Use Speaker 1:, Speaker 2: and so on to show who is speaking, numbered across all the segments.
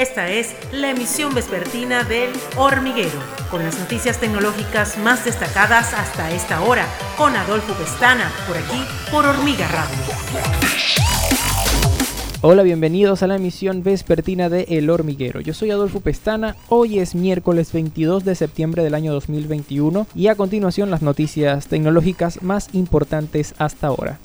Speaker 1: Esta es la emisión vespertina del Hormiguero, con las noticias tecnológicas más destacadas hasta esta hora, con Adolfo Pestana, por aquí, por Hormiga Radio.
Speaker 2: Hola, bienvenidos a la emisión vespertina de El Hormiguero. Yo soy Adolfo Pestana, hoy es miércoles 22 de septiembre del año 2021 y a continuación las noticias tecnológicas más importantes hasta ahora.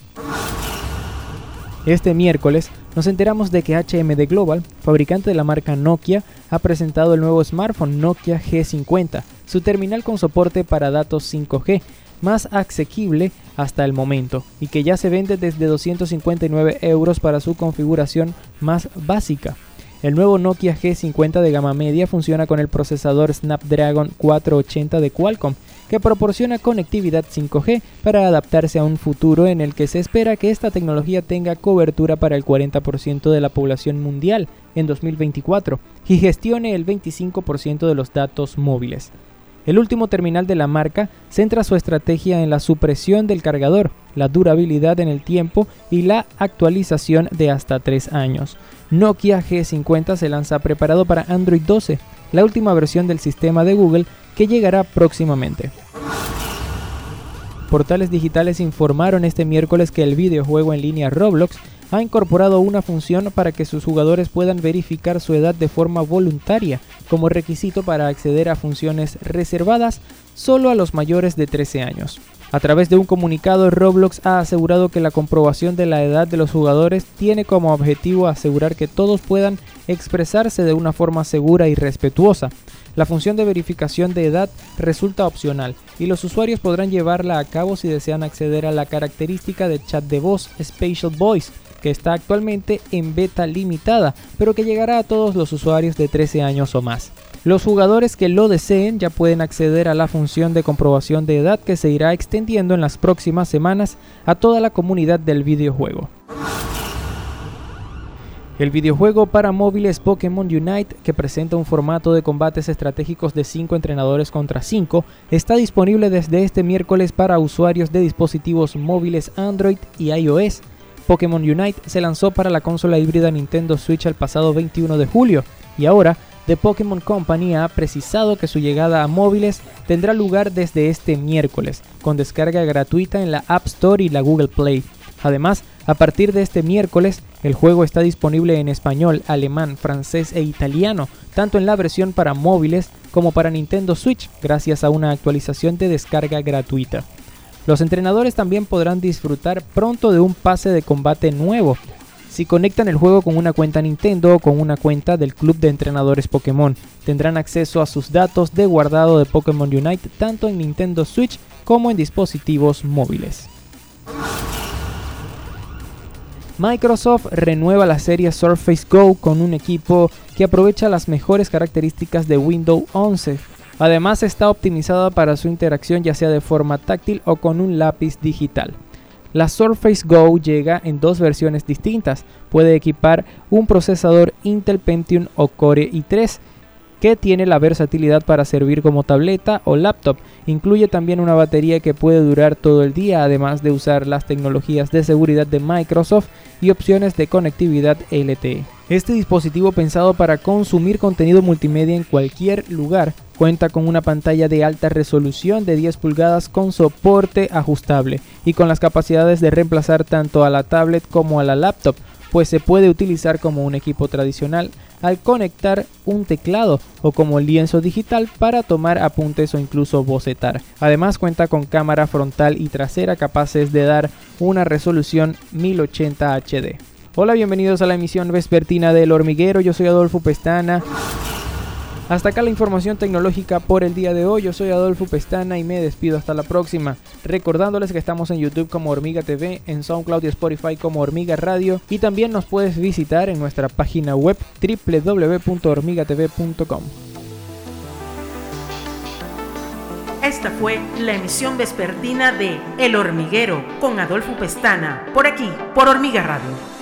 Speaker 2: Este miércoles nos enteramos de que HMD Global, fabricante de la marca Nokia, ha presentado el nuevo smartphone Nokia G50, su terminal con soporte para datos 5G, más asequible hasta el momento y que ya se vende desde 259 euros para su configuración más básica. El nuevo Nokia G50 de gama media funciona con el procesador Snapdragon 480 de Qualcomm, que proporciona conectividad 5G para adaptarse a un futuro en el que se espera que esta tecnología tenga cobertura para el 40% de la población mundial en 2024 y gestione el 25% de los datos móviles. El último terminal de la marca centra su estrategia en la supresión del cargador, la durabilidad en el tiempo y la actualización de hasta 3 años. Nokia G50 se lanza preparado para Android 12, la última versión del sistema de Google que llegará próximamente. Portales digitales informaron este miércoles que el videojuego en línea Roblox ha incorporado una función para que sus jugadores puedan verificar su edad de forma voluntaria como requisito para acceder a funciones reservadas solo a los mayores de 13 años. A través de un comunicado, Roblox ha asegurado que la comprobación de la edad de los jugadores tiene como objetivo asegurar que todos puedan expresarse de una forma segura y respetuosa. La función de verificación de edad resulta opcional y los usuarios podrán llevarla a cabo si desean acceder a la característica de chat de voz Spatial Voice que está actualmente en beta limitada, pero que llegará a todos los usuarios de 13 años o más. Los jugadores que lo deseen ya pueden acceder a la función de comprobación de edad que se irá extendiendo en las próximas semanas a toda la comunidad del videojuego. El videojuego para móviles Pokémon Unite, que presenta un formato de combates estratégicos de 5 entrenadores contra 5, está disponible desde este miércoles para usuarios de dispositivos móviles Android y iOS Pokémon Unite se lanzó para la consola híbrida Nintendo Switch el pasado 21 de julio y ahora The Pokémon Company ha precisado que su llegada a móviles tendrá lugar desde este miércoles, con descarga gratuita en la App Store y la Google Play. Además, a partir de este miércoles, el juego está disponible en español, alemán, francés e italiano, tanto en la versión para móviles como para Nintendo Switch, gracias a una actualización de descarga gratuita. Los entrenadores también podrán disfrutar pronto de un pase de combate nuevo si conectan el juego con una cuenta Nintendo o con una cuenta del Club de Entrenadores Pokémon. Tendrán acceso a sus datos de guardado de Pokémon Unite tanto en Nintendo Switch como en dispositivos móviles. Microsoft renueva la serie Surface Go con un equipo que aprovecha las mejores características de Windows 11 Además está optimizada para su interacción ya sea de forma táctil o con un lápiz digital. La Surface Go llega en dos versiones distintas. Puede equipar un procesador Intel Pentium o Core i3 que tiene la versatilidad para servir como tableta o laptop. Incluye también una batería que puede durar todo el día, además de usar las tecnologías de seguridad de Microsoft y opciones de conectividad LTE. Este dispositivo pensado para consumir contenido multimedia en cualquier lugar cuenta con una pantalla de alta resolución de 10 pulgadas con soporte ajustable y con las capacidades de reemplazar tanto a la tablet como a la laptop, pues se puede utilizar como un equipo tradicional al conectar un teclado o como lienzo digital para tomar apuntes o incluso bocetar. Además cuenta con cámara frontal y trasera capaces de dar una resolución 1080 HD. Hola, bienvenidos a la emisión vespertina del hormiguero. Yo soy Adolfo Pestana. Hasta acá la información tecnológica por el día de hoy. Yo soy Adolfo Pestana y me despido hasta la próxima. Recordándoles que estamos en YouTube como Hormiga TV, en SoundCloud y Spotify como Hormiga Radio y también nos puedes visitar en nuestra página web www.hormigatv.com.
Speaker 1: Esta fue la emisión vespertina de El Hormiguero con Adolfo Pestana, por aquí, por Hormiga Radio.